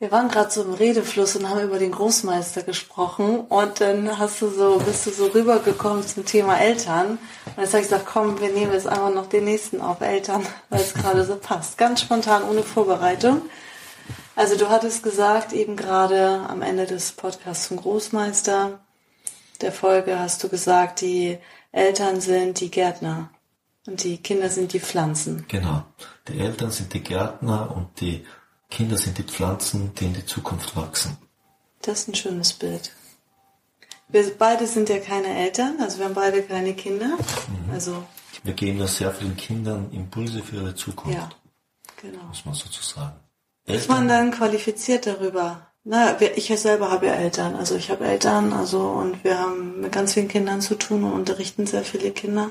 Wir waren gerade so im Redefluss und haben über den Großmeister gesprochen und dann hast du so, bist du so rübergekommen zum Thema Eltern. Und jetzt habe ich gesagt, komm, wir nehmen jetzt einfach noch den nächsten auf Eltern, weil es gerade so passt. Ganz spontan, ohne Vorbereitung. Also du hattest gesagt, eben gerade am Ende des Podcasts zum Großmeister der Folge hast du gesagt, die Eltern sind die Gärtner und die Kinder sind die Pflanzen. Genau. Die Eltern sind die Gärtner und die Kinder sind die Pflanzen, die in die Zukunft wachsen. Das ist ein schönes Bild. Wir beide sind ja keine Eltern, also wir haben beide keine Kinder. Mhm. Also wir geben ja sehr vielen Kindern Impulse für ihre Zukunft. Ja, genau. Muss man sozusagen. Ist man dann qualifiziert darüber? Na, ich selber habe ja Eltern, also ich habe Eltern, also und wir haben mit ganz vielen Kindern zu tun und unterrichten sehr viele Kinder.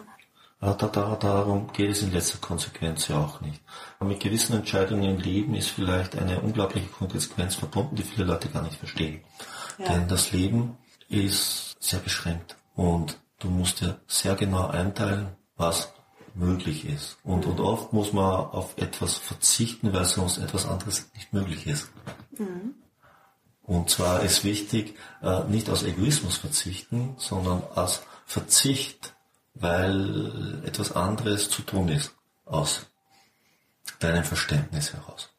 Da, da, darum geht es in letzter Konsequenz ja auch nicht. Aber mit gewissen Entscheidungen im Leben ist vielleicht eine unglaubliche Konsequenz verbunden, die viele Leute gar nicht verstehen. Ja. Denn das Leben ist sehr beschränkt und du musst dir sehr genau einteilen, was möglich ist. Und, und oft muss man auf etwas verzichten, weil sonst etwas anderes nicht möglich ist. Mhm. Und zwar ist wichtig, äh, nicht aus Egoismus verzichten, sondern aus Verzicht weil etwas anderes zu tun ist aus deinem Verständnis heraus.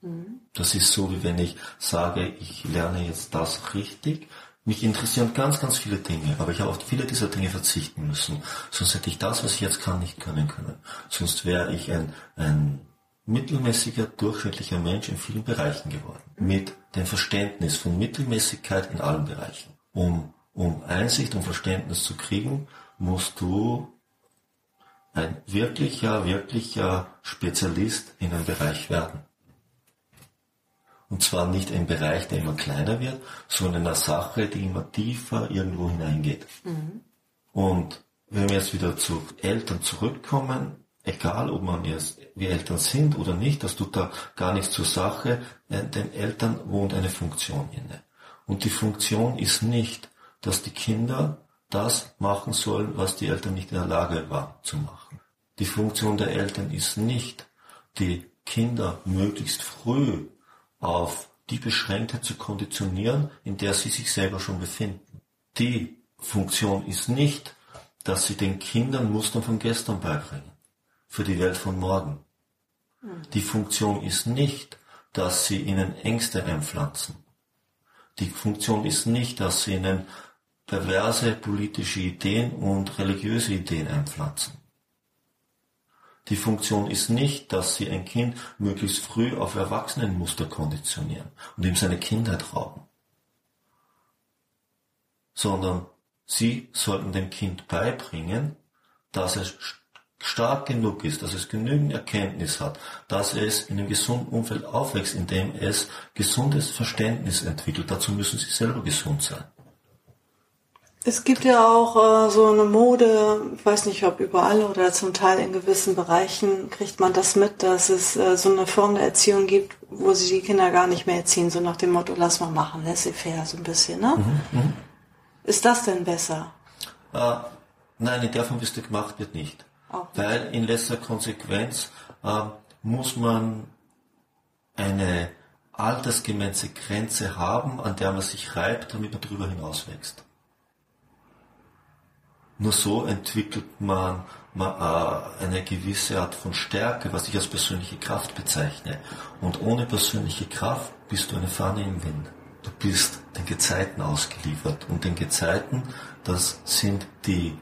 Mhm. Das ist so, wie wenn ich sage, ich lerne jetzt das richtig. Mich interessieren ganz, ganz viele Dinge, aber ich habe auf viele dieser Dinge verzichten müssen. Sonst hätte ich das, was ich jetzt kann, nicht können können. Sonst wäre ich ein, ein mittelmäßiger, durchschnittlicher Mensch in vielen Bereichen geworden. Mit dem Verständnis von Mittelmäßigkeit in allen Bereichen. Um, um Einsicht und Verständnis zu kriegen, musst du ein wirklicher, wirklicher Spezialist in einem Bereich werden. Und zwar nicht ein Bereich, der immer kleiner wird, sondern eine Sache, die immer tiefer irgendwo hineingeht. Mhm. Und wenn wir jetzt wieder zu Eltern zurückkommen, egal ob man jetzt wie Eltern sind oder nicht, das tut da gar nichts zur Sache, den Eltern wohnt eine Funktion inne. Und die Funktion ist nicht, dass die Kinder das machen sollen, was die Eltern nicht in der Lage waren zu machen. Die Funktion der Eltern ist nicht, die Kinder möglichst früh auf die Beschränktheit zu konditionieren, in der sie sich selber schon befinden. Die Funktion ist nicht, dass sie den Kindern Mustern von gestern beibringen, für die Welt von morgen. Die Funktion ist nicht, dass sie ihnen Ängste einpflanzen. Die Funktion ist nicht, dass sie ihnen perverse politische Ideen und religiöse Ideen einpflanzen. Die Funktion ist nicht, dass sie ein Kind möglichst früh auf Erwachsenenmuster konditionieren und ihm seine Kindheit rauben, sondern sie sollten dem Kind beibringen, dass es stark genug ist, dass es genügend Erkenntnis hat, dass es in einem gesunden Umfeld aufwächst, in dem es gesundes Verständnis entwickelt. Dazu müssen sie selber gesund sein. Es gibt ja auch äh, so eine Mode, ich weiß nicht, ob überall oder zum Teil in gewissen Bereichen kriegt man das mit, dass es äh, so eine Form der Erziehung gibt, wo sie die Kinder gar nicht mehr erziehen, so nach dem Motto, lass mal machen, laissez-faire, so ein bisschen, ne? Mhm, mh. Ist das denn besser? Äh, nein, in der Form, wie es gemacht wird, nicht. Nicht. Weil in letzter Konsequenz äh, muss man eine altersgemäße Grenze haben, an der man sich reibt, damit man darüber hinaus wächst. Nur so entwickelt man, äh, eine gewisse Art von Stärke, was ich als persönliche Kraft bezeichne. Und ohne persönliche Kraft bist du eine Fahne im Wind. Du bist den Gezeiten ausgeliefert. Und den Gezeiten, das sind die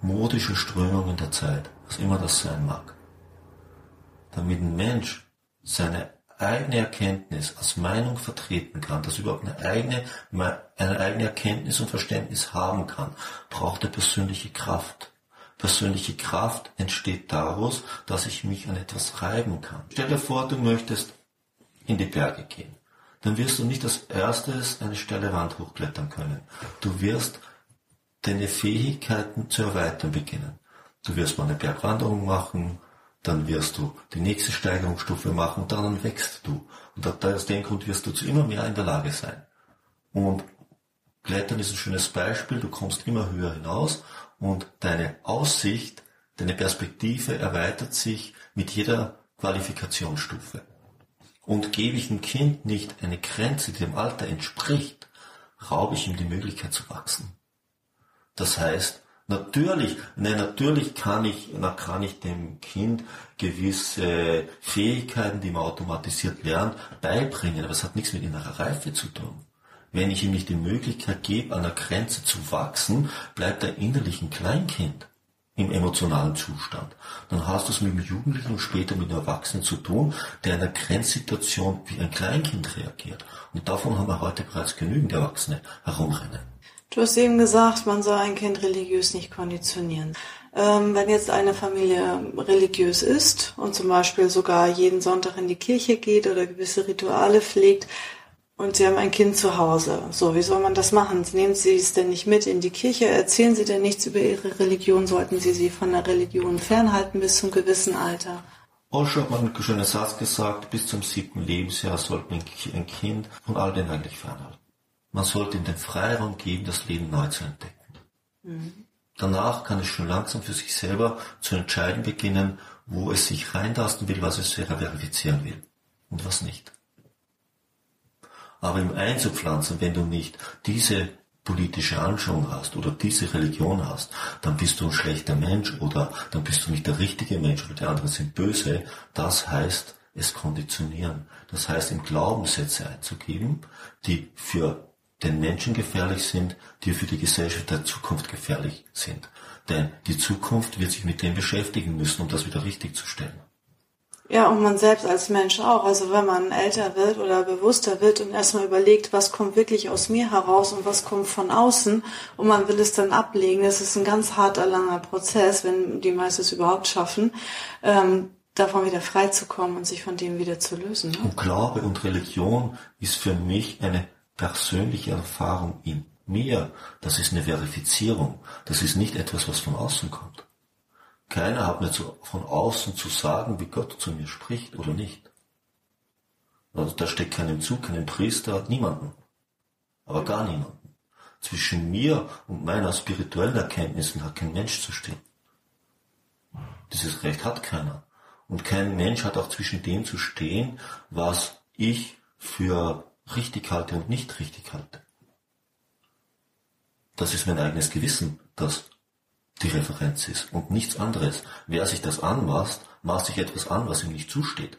modischen Strömungen der Zeit, was immer das sein mag. Damit ein Mensch seine eigene Erkenntnis als Meinung vertreten kann, dass er überhaupt eine eigene, eine eigene Erkenntnis und Verständnis haben kann, braucht er persönliche Kraft. Persönliche Kraft entsteht daraus, dass ich mich an etwas reiben kann. Stell dir vor, du möchtest in die Berge gehen, dann wirst du nicht als erstes eine steile Wand hochklettern können. Du wirst deine Fähigkeiten zu erweitern beginnen. Du wirst mal eine Bergwanderung machen, dann wirst du die nächste Steigerungsstufe machen und dann wächst du. Und aus dem Grund wirst du zu immer mehr in der Lage sein. Und Klettern ist ein schönes Beispiel, du kommst immer höher hinaus und deine Aussicht, deine Perspektive erweitert sich mit jeder Qualifikationsstufe. Und gebe ich dem Kind nicht eine Grenze, die dem Alter entspricht, raube ich ihm die Möglichkeit zu wachsen. Das heißt, natürlich, nein, natürlich kann ich, na, kann ich dem Kind gewisse Fähigkeiten, die man automatisiert lernt, beibringen, aber es hat nichts mit innerer Reife zu tun. Wenn ich ihm nicht die Möglichkeit gebe, an der Grenze zu wachsen, bleibt er innerlich ein Kleinkind im emotionalen Zustand. Dann hast du es mit dem Jugendlichen und später mit einem Erwachsenen zu tun, der in einer Grenzsituation wie ein Kleinkind reagiert. Und davon haben wir heute bereits genügend Erwachsene herumrennen. Du hast eben gesagt, man soll ein Kind religiös nicht konditionieren. Ähm, wenn jetzt eine Familie religiös ist und zum Beispiel sogar jeden Sonntag in die Kirche geht oder gewisse Rituale pflegt, und Sie haben ein Kind zu Hause. So, wie soll man das machen? Nehmen Sie es denn nicht mit in die Kirche? Erzählen Sie denn nichts über Ihre Religion? Sollten Sie sie von der Religion fernhalten bis zum gewissen Alter? Osho hat mal einen schönen Satz gesagt, bis zum siebten Lebensjahr sollte ein Kind von all dem eigentlich fernhalten. Man sollte ihm den Freiraum geben, das Leben neu zu entdecken. Mhm. Danach kann es schon langsam für sich selber zu entscheiden beginnen, wo es sich reintasten will, was es verifizieren will und was nicht. Aber im einzupflanzen, wenn du nicht diese politische Anschauung hast oder diese Religion hast, dann bist du ein schlechter Mensch oder dann bist du nicht der richtige Mensch oder die anderen sind böse. Das heißt, es konditionieren. Das heißt, im Glaubenssätze einzugeben, die für den Menschen gefährlich sind, die für die Gesellschaft der Zukunft gefährlich sind. Denn die Zukunft wird sich mit dem beschäftigen müssen, um das wieder richtig zu stellen. Ja, und man selbst als Mensch auch. Also wenn man älter wird oder bewusster wird und erstmal überlegt, was kommt wirklich aus mir heraus und was kommt von außen und man will es dann ablegen, das ist ein ganz harter, langer Prozess, wenn die meisten es überhaupt schaffen, ähm, davon wieder freizukommen und sich von dem wieder zu lösen. Ne? Und Glaube und Religion ist für mich eine persönliche Erfahrung in mir. Das ist eine Verifizierung. Das ist nicht etwas, was von außen kommt. Keiner hat mir zu, von außen zu sagen, wie Gott zu mir spricht oder nicht. Also da steckt keinen Zug, keinen Priester, niemanden. Aber gar niemanden. Zwischen mir und meiner spirituellen Erkenntnissen hat kein Mensch zu stehen. Dieses Recht hat keiner. Und kein Mensch hat auch zwischen dem zu stehen, was ich für richtig halte und nicht richtig halte. Das ist mein eigenes Gewissen, das die Referenz ist und nichts anderes. Wer sich das anmaßt, maßt sich etwas an, was ihm nicht zusteht.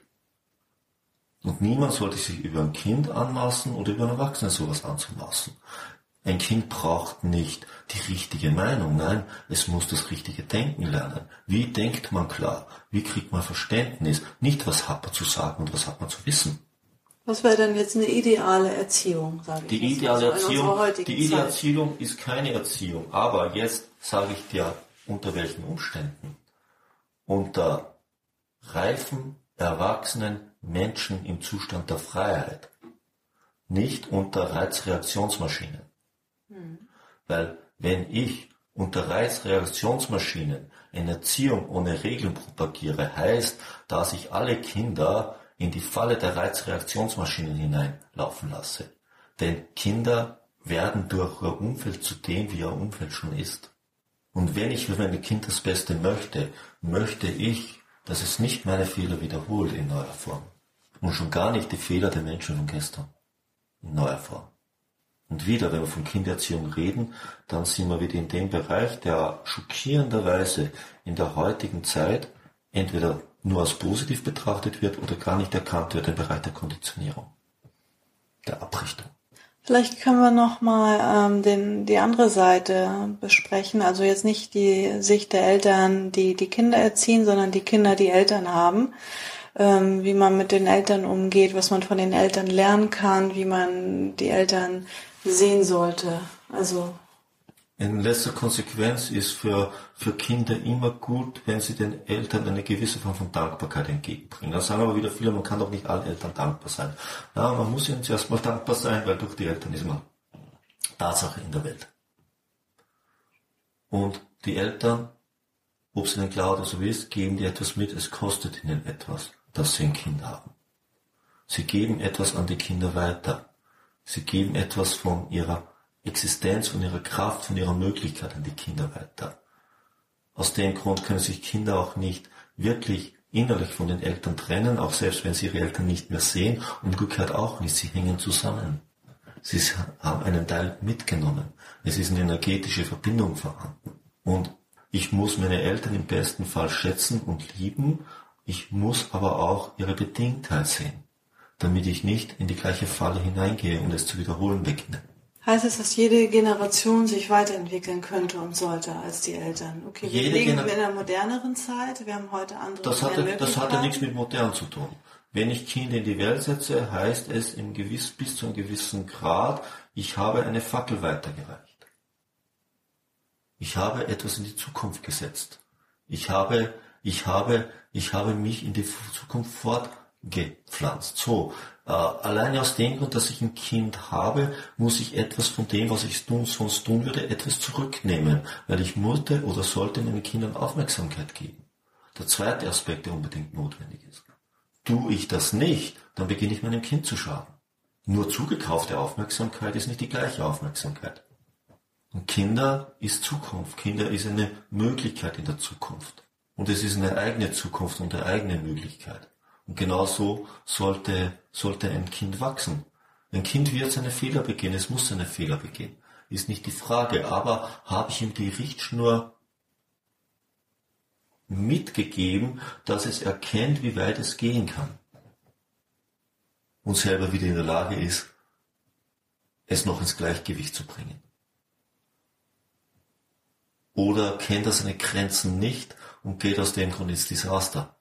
Und niemand sollte sich über ein Kind anmaßen oder über einen Erwachsenen sowas anzumaßen. Ein Kind braucht nicht die richtige Meinung, nein, es muss das richtige Denken lernen. Wie denkt man klar? Wie kriegt man Verständnis? Nicht, was hat man zu sagen und was hat man zu wissen. Was wäre denn jetzt eine ideale Erziehung, sage ich? Die ideale also Erziehung, die ideale Erziehung ist keine Erziehung, aber jetzt sage ich dir, unter welchen Umständen. Unter reifen, erwachsenen Menschen im Zustand der Freiheit. Nicht unter Reizreaktionsmaschinen. Mhm. Weil wenn ich unter Reizreaktionsmaschinen eine Erziehung ohne Regeln propagiere, heißt, dass ich alle Kinder in die Falle der Reizreaktionsmaschinen hineinlaufen lasse. Denn Kinder werden durch ihr Umfeld zu dem, wie ihr Umfeld schon ist. Und wenn ich für meine Kind das Beste möchte, möchte ich, dass es nicht meine Fehler wiederholt in neuer Form. Und schon gar nicht die Fehler der Menschen von gestern in neuer Form. Und wieder, wenn wir von Kindererziehung reden, dann sind wir wieder in dem Bereich, der schockierenderweise in der heutigen Zeit entweder nur als positiv betrachtet wird oder gar nicht erkannt wird im Bereich der Konditionierung, der Abrichtung. Vielleicht können wir noch mal ähm, den, die andere Seite besprechen. Also jetzt nicht die Sicht der Eltern, die die Kinder erziehen, sondern die Kinder, die Eltern haben. Ähm, wie man mit den Eltern umgeht, was man von den Eltern lernen kann, wie man die Eltern sehen sollte. Also In letzter Konsequenz ist für, für Kinder immer gut, wenn sie den Eltern eine gewisse Form von Dankbarkeit entgegenbringen. Da sagen aber wieder viele, man kann doch nicht allen Eltern dankbar sein. Ja, man muss ihnen zuerst mal dankbar sein, weil durch die Eltern ist man Tatsache in der Welt. Und die Eltern, ob sie den glauben oder so ist, geben dir etwas mit, es kostet ihnen etwas, dass sie ein Kind haben. Sie geben etwas an die Kinder weiter. Sie geben etwas von ihrer Existenz, von ihrer Kraft, von ihrer Möglichkeit an die Kinder weiter. Aus dem Grund können sich Kinder auch nicht wirklich innerlich von den Eltern trennen, auch selbst wenn sie ihre Eltern nicht mehr sehen, umgekehrt auch nicht, sie hängen zusammen. Sie haben einen Teil mitgenommen. Es ist eine energetische Verbindung vorhanden. Und ich muss meine Eltern im besten Fall schätzen und lieben, ich muss aber auch ihre Bedingtheit sehen, damit ich nicht in die gleiche Falle hineingehe und es zu wiederholen beginne. Heißt es, dass jede Generation sich weiterentwickeln könnte und sollte als die Eltern? Okay, wir jede leben Gener in einer moderneren Zeit, wir haben heute andere das hatte, das hatte nichts mit modern zu tun. Wenn ich Kinder in die Welt setze, heißt es im gewiss, bis zu einem gewissen Grad, ich habe eine Fackel weitergereicht. Ich habe etwas in die Zukunft gesetzt. Ich habe, ich habe, ich habe mich in die Zukunft fortgepflanzt. So, äh, alleine aus dem Grund, dass ich ein Kind habe, muss ich etwas von dem, was ich tun, sonst tun würde, etwas zurücknehmen, weil ich musste oder sollte meinen Kindern Aufmerksamkeit geben. Der zweite Aspekt, der unbedingt notwendig ist. Tue ich das nicht, dann beginne ich meinem Kind zu schaden. Nur zugekaufte Aufmerksamkeit ist nicht die gleiche Aufmerksamkeit. Und Kinder ist Zukunft. Kinder ist eine Möglichkeit in der Zukunft. Und es ist eine eigene Zukunft und eine eigene Möglichkeit. Genauso sollte, sollte ein Kind wachsen. Ein Kind wird seine Fehler begehen, es muss seine Fehler begehen. Ist nicht die Frage, aber habe ich ihm die Richtschnur mitgegeben, dass es erkennt, wie weit es gehen kann. Und selber wieder in der Lage ist, es noch ins Gleichgewicht zu bringen. Oder kennt er seine Grenzen nicht und geht aus dem Grund ins Desaster.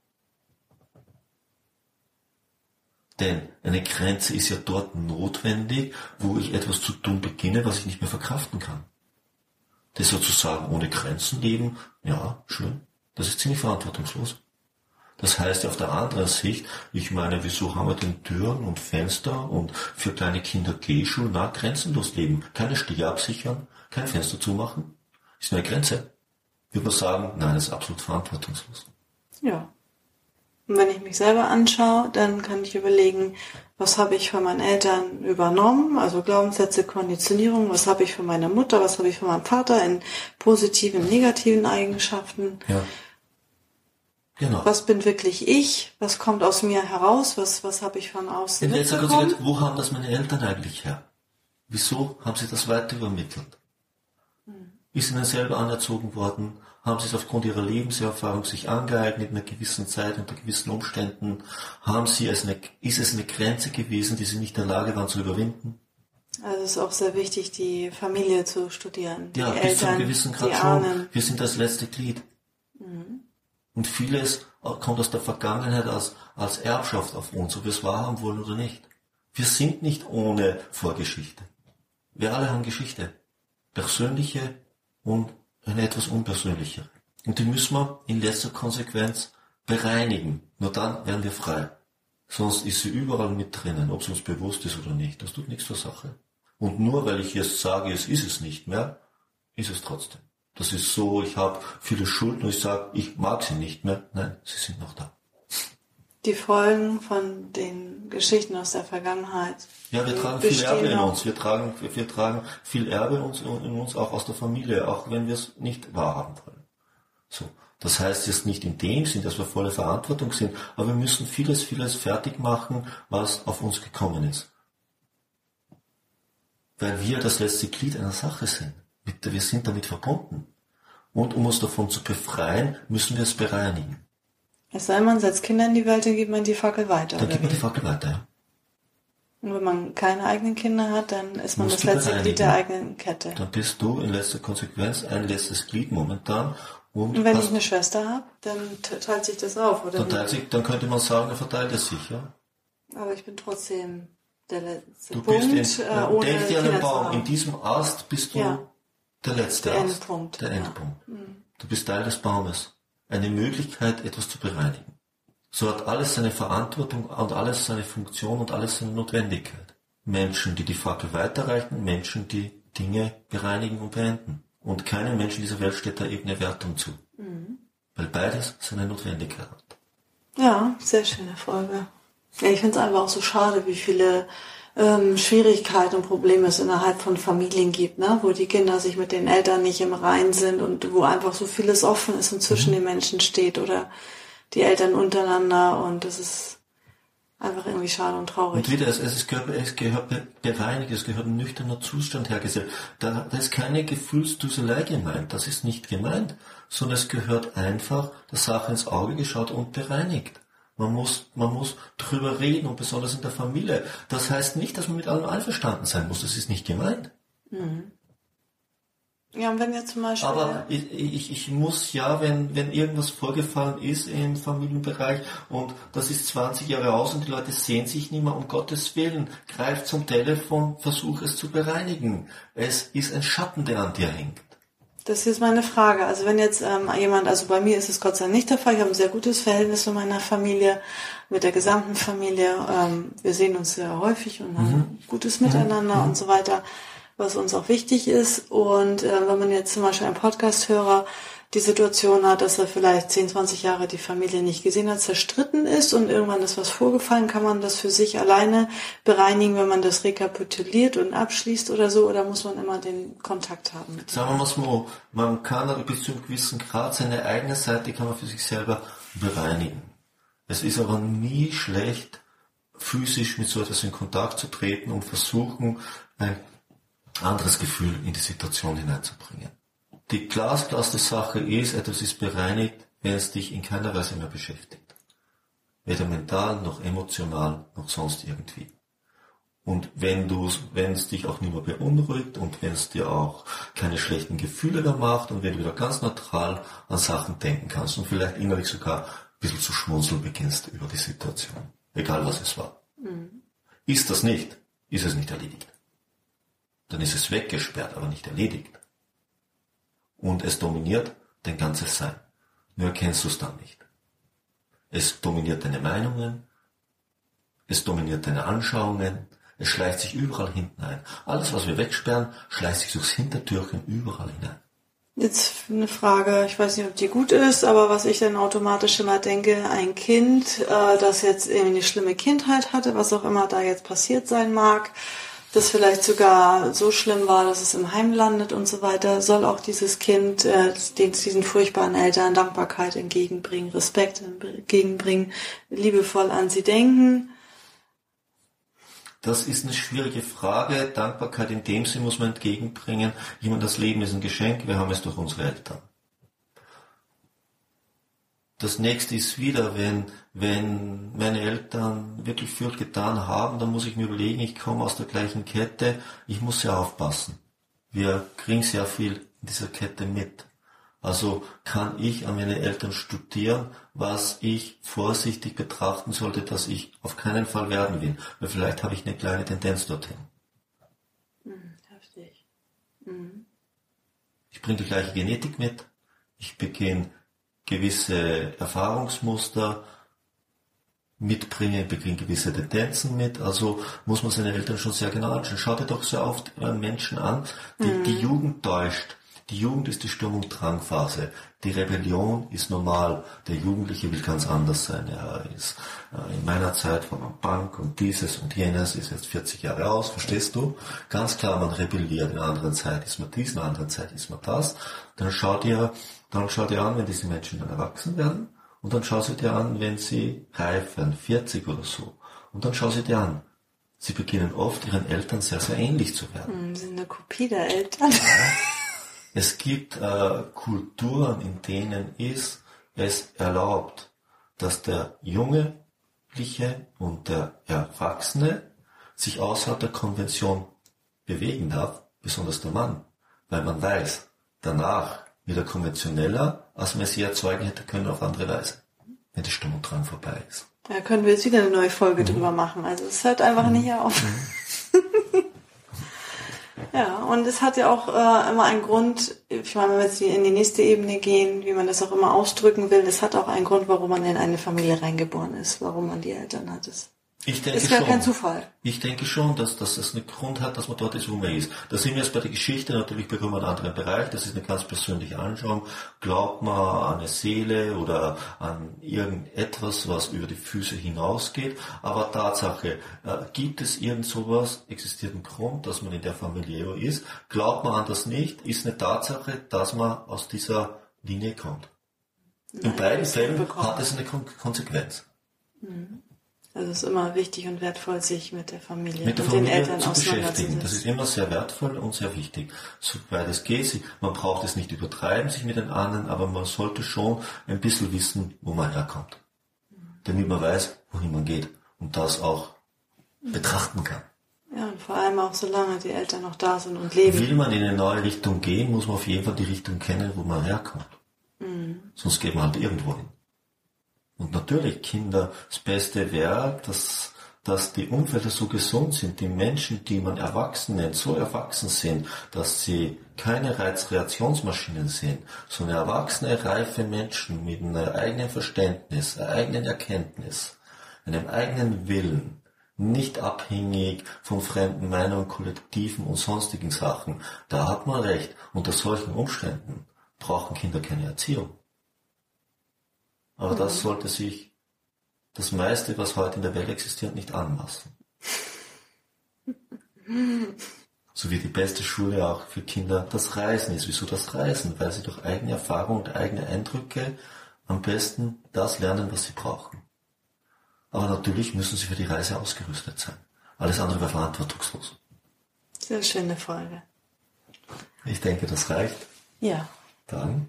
Denn eine Grenze ist ja dort notwendig, wo ich etwas zu tun beginne, was ich nicht mehr verkraften kann. Das sozusagen ohne Grenzen leben, ja, schön. Das ist ziemlich verantwortungslos. Das heißt auf der anderen Sicht, ich meine, wieso haben wir denn Türen und Fenster und für kleine Kinder Gehschuhe? Na, grenzenlos leben. Keine Stiege absichern, kein Fenster zumachen. Ist eine Grenze. Würde man sagen, nein, das ist absolut verantwortungslos. Ja. Und wenn ich mich selber anschaue, dann kann ich überlegen, was habe ich von meinen Eltern übernommen, also Glaubenssätze, Konditionierung, was habe ich von meiner Mutter, was habe ich von meinem Vater in positiven, negativen Eigenschaften. Ja. Genau. Was bin wirklich ich? Was kommt aus mir heraus? Was, was habe ich von außen In letzter Konsequenz, wo haben das meine Eltern eigentlich her? Wieso haben sie das weiter übermittelt? Hm. Ist ihnen selber anerzogen worden? haben sie es aufgrund ihrer Lebenserfahrung sich angeeignet in einer gewissen Zeit, unter gewissen Umständen, haben sie es eine, ist es eine Grenze gewesen, die sie nicht in der Lage waren zu überwinden? Also es ist auch sehr wichtig, die Familie zu studieren. Die ja, Eltern, bis zu einem gewissen Grad schon. Wir sind das letzte Glied. Mhm. Und vieles kommt aus der Vergangenheit als, als Erbschaft auf uns, ob wir es wahrhaben wollen oder nicht. Wir sind nicht ohne Vorgeschichte. Wir alle haben Geschichte. Persönliche und eine etwas unpersönlichere. Und die müssen wir in letzter Konsequenz bereinigen. Nur dann werden wir frei. Sonst ist sie überall mit drinnen, ob es uns bewusst ist oder nicht. Das tut nichts zur Sache. Und nur weil ich jetzt sage, es ist es nicht mehr, ist es trotzdem. Das ist so, ich habe viele Schulden und ich sage, ich mag sie nicht mehr. Nein, sie sind noch da. Die Folgen von den Geschichten aus der Vergangenheit. Ja, wir tragen viel Erbe in uns. Wir tragen, wir, wir tragen viel Erbe in uns, in uns auch aus der Familie, auch wenn wir es nicht wahrhaben wollen. So. Das heißt jetzt nicht in dem Sinn, dass wir volle Verantwortung sind, aber wir müssen vieles, vieles fertig machen, was auf uns gekommen ist. Weil wir das letzte Glied einer Sache sind. Wir sind damit verbunden. Und um uns davon zu befreien, müssen wir es bereinigen. Es sei man setzt Kinder in die Welt, dann gibt man die Fackel weiter. Dann gibt man die Fackel weiter. Und wenn man keine eigenen Kinder hat, dann ist man Musst das letzte Glied der eigenen Kette. Dann bist du in letzter Konsequenz ein letztes Glied momentan. Und, und wenn ich eine Schwester habe, dann teilt sich das auf, oder? Dann, teilt sich, dann könnte man sagen, er verteilt es sich, ja. Aber ich bin trotzdem der letzte du Punkt. Bist in, äh, ohne denk dir an den Baum. In diesem Ast bist du, ja. Der letzte der Ast, Endpunkt. Der Endpunkt. Ja. Du bist Teil des Baumes. Eine Möglichkeit, etwas zu bereinigen. So hat alles seine Verantwortung und alles seine Funktion und alles seine Notwendigkeit. Menschen, die die Fackel weiterreichen, Menschen, die Dinge bereinigen und beenden. Und keinem Menschen dieser Welt steht da irgendeine Wertung zu. Mhm. Weil beides seine Notwendigkeit hat. Ja, sehr schöne Folge. Ja, ich finde es einfach auch so schade, wie viele ähm, Schwierigkeiten und Probleme es innerhalb von Familien gibt, ne? wo die Kinder sich mit den Eltern nicht im Rein sind und wo einfach so vieles offen ist und zwischen mhm. den Menschen steht oder die Eltern untereinander und das ist einfach irgendwie schade und traurig. Und wieder, es, es, gehört, es gehört bereinigt, es gehört ein nüchterner Zustand hergestellt. Da, da ist keine Gefühlsduselei gemeint, das ist nicht gemeint, sondern es gehört einfach der Sache ins Auge geschaut und bereinigt. Man muss, man muss drüber reden und besonders in der Familie. Das heißt nicht, dass man mit allem einverstanden sein muss. Das ist nicht gemeint. Mhm. Ja, und wenn jetzt zum Beispiel. Aber ich, ich, ich muss ja, wenn, wenn irgendwas vorgefallen ist im Familienbereich und das ist 20 Jahre aus und die Leute sehen sich nicht mehr, um Gottes Willen, greift zum Telefon, versuch es zu bereinigen. Es ist ein Schatten, der an dir hängt. Das ist meine Frage. Also wenn jetzt ähm, jemand, also bei mir ist es Gott sei Dank nicht der Fall, ich habe ein sehr gutes Verhältnis mit meiner Familie, mit der gesamten Familie. Ähm, wir sehen uns sehr häufig und haben mhm. gutes Miteinander mhm. und so weiter was uns auch wichtig ist. Und äh, wenn man jetzt zum Beispiel einen Podcast-Hörer die Situation hat, dass er vielleicht 10, 20 Jahre die Familie nicht gesehen hat, zerstritten ist und irgendwann ist was vorgefallen, kann man das für sich alleine bereinigen, wenn man das rekapituliert und abschließt oder so, oder muss man immer den Kontakt haben? Sagen wir mal so, man kann bis zu einem gewissen Grad seine eigene Seite kann man für sich selber bereinigen. Es ist aber nie schlecht, physisch mit so etwas in Kontakt zu treten und versuchen, ein anderes Gefühl in die Situation hineinzubringen. Die glasklasse Sache ist, etwas ist bereinigt, wenn es dich in keiner Weise mehr beschäftigt. Weder mental, noch emotional, noch sonst irgendwie. Und wenn du, wenn es dich auch nicht mehr beunruhigt und wenn es dir auch keine schlechten Gefühle mehr macht und wenn du wieder ganz neutral an Sachen denken kannst und vielleicht innerlich sogar ein bisschen zu schmunzeln beginnst über die Situation. Egal was es war. Mhm. Ist das nicht, ist es nicht erledigt dann ist es weggesperrt, aber nicht erledigt. Und es dominiert dein ganzes Sein. Nur erkennst du es dann nicht. Es dominiert deine Meinungen, es dominiert deine Anschauungen, es schleicht sich überall hinten ein. Alles, was wir wegsperren, schleicht sich durchs Hintertürchen überall hinein. Jetzt eine Frage, ich weiß nicht, ob die gut ist, aber was ich dann automatisch immer denke, ein Kind, äh, das jetzt irgendwie eine schlimme Kindheit hatte, was auch immer da jetzt passiert sein mag, das vielleicht sogar so schlimm war, dass es im Heim landet und so weiter, soll auch dieses Kind äh, den, diesen furchtbaren Eltern Dankbarkeit entgegenbringen, Respekt entgegenbringen, liebevoll an sie denken. Das ist eine schwierige Frage. Dankbarkeit in dem Sinn muss man entgegenbringen. Meine, das Leben ist ein Geschenk, wir haben es durch unsere Eltern. Das nächste ist wieder, wenn, wenn meine Eltern wirklich viel getan haben, dann muss ich mir überlegen, ich komme aus der gleichen Kette, ich muss sehr aufpassen. Wir kriegen sehr viel in dieser Kette mit. Also kann ich an meine Eltern studieren, was ich vorsichtig betrachten sollte, dass ich auf keinen Fall werden will. Weil vielleicht habe ich eine kleine Tendenz dorthin. Mhm, heftig. Mhm. Ich bringe die gleiche Genetik mit. Ich beginne gewisse Erfahrungsmuster mitbringen, bringen gewisse Tendenzen mit. Also muss man seine Eltern schon sehr genau anschauen. Schaut dir doch sehr oft Menschen an, die, mhm. die Jugend täuscht. Die Jugend ist die Sturm- und Drangphase. Die Rebellion ist normal. Der Jugendliche will ganz anders sein. Er ist äh, in meiner Zeit von einer Bank und dieses und jenes ist jetzt 40 Jahre aus, verstehst du? Ganz klar, man rebelliert. In einer anderen Zeit ist man dies, in einer anderen Zeit ist man das. Dann schaut ihr, dann schau dir an, wenn diese Menschen dann erwachsen werden. Und dann schau sie dir an, wenn sie reif werden, 40 oder so. Und dann schau sie dir an. Sie beginnen oft ihren Eltern sehr, sehr ähnlich zu werden. Hm, sie sind eine Kopie der Eltern. Es gibt äh, Kulturen, in denen ist es erlaubt, dass der Jugendliche und der Erwachsene sich außerhalb der Konvention bewegen darf, besonders der Mann, weil man weiß, danach wieder konventioneller, als man sie erzeugen hätte können auf andere Weise, wenn die Stimmung dran vorbei ist. Da können wir jetzt wieder eine neue Folge mhm. drüber machen. Also es hört einfach mhm. nicht auf. Mhm. Ja, und es hat ja auch äh, immer einen Grund, ich meine, wenn wir jetzt in die nächste Ebene gehen, wie man das auch immer ausdrücken will, es hat auch einen Grund, warum man in eine Familie reingeboren ist, warum man die Eltern hat. Es ich denke ist gar schon. kein Zufall. Ich denke schon, dass, dass es einen Grund hat, dass man dort ist, wo man ist. Da sind wir jetzt bei der Geschichte natürlich bekommen einen anderen Bereich. Das ist eine ganz persönliche Anschauung. Glaubt man an eine Seele oder an irgendetwas, was über die Füße hinausgeht. Aber Tatsache, äh, gibt es irgend sowas, existiert ein Grund, dass man in der Familie ist. Glaubt man an das nicht, ist eine Tatsache, dass man aus dieser Linie kommt. In Nein, beiden das Fällen hat es eine Kon Konsequenz. Also es ist immer wichtig und wertvoll, sich mit der Familie mit der und Familie den Eltern zu beschäftigen. Das ist immer sehr wertvoll und sehr wichtig. Soweit es geht, man braucht es nicht übertreiben, sich mit den anderen, aber man sollte schon ein bisschen wissen, wo man herkommt. Damit man weiß, wohin man geht und das auch betrachten kann. Ja, und vor allem auch solange die Eltern noch da sind und leben. Will man in eine neue Richtung gehen, muss man auf jeden Fall die Richtung kennen, wo man herkommt. Sonst geht man halt irgendwo hin. Und natürlich, Kinder, das Beste wäre, dass, dass die Umfelder so gesund sind, die Menschen, die man erwachsen nennt, so erwachsen sind, dass sie keine Reizreaktionsmaschinen sind, sondern erwachsene, reife Menschen mit einem eigenen Verständnis, einer eigenen Erkenntnis, einem eigenen Willen, nicht abhängig von fremden Meinungen, Kollektiven und sonstigen Sachen. Da hat man recht. Unter solchen Umständen brauchen Kinder keine Erziehung. Aber das sollte sich das meiste, was heute in der Welt existiert, nicht anmaßen. So wie die beste Schule auch für Kinder das Reisen ist. Wieso das Reisen? Weil sie durch eigene Erfahrung und eigene Eindrücke am besten das lernen, was sie brauchen. Aber natürlich müssen sie für die Reise ausgerüstet sein. Alles andere wäre verantwortungslos. Sehr schöne Folge. Ich denke, das reicht. Ja, Dann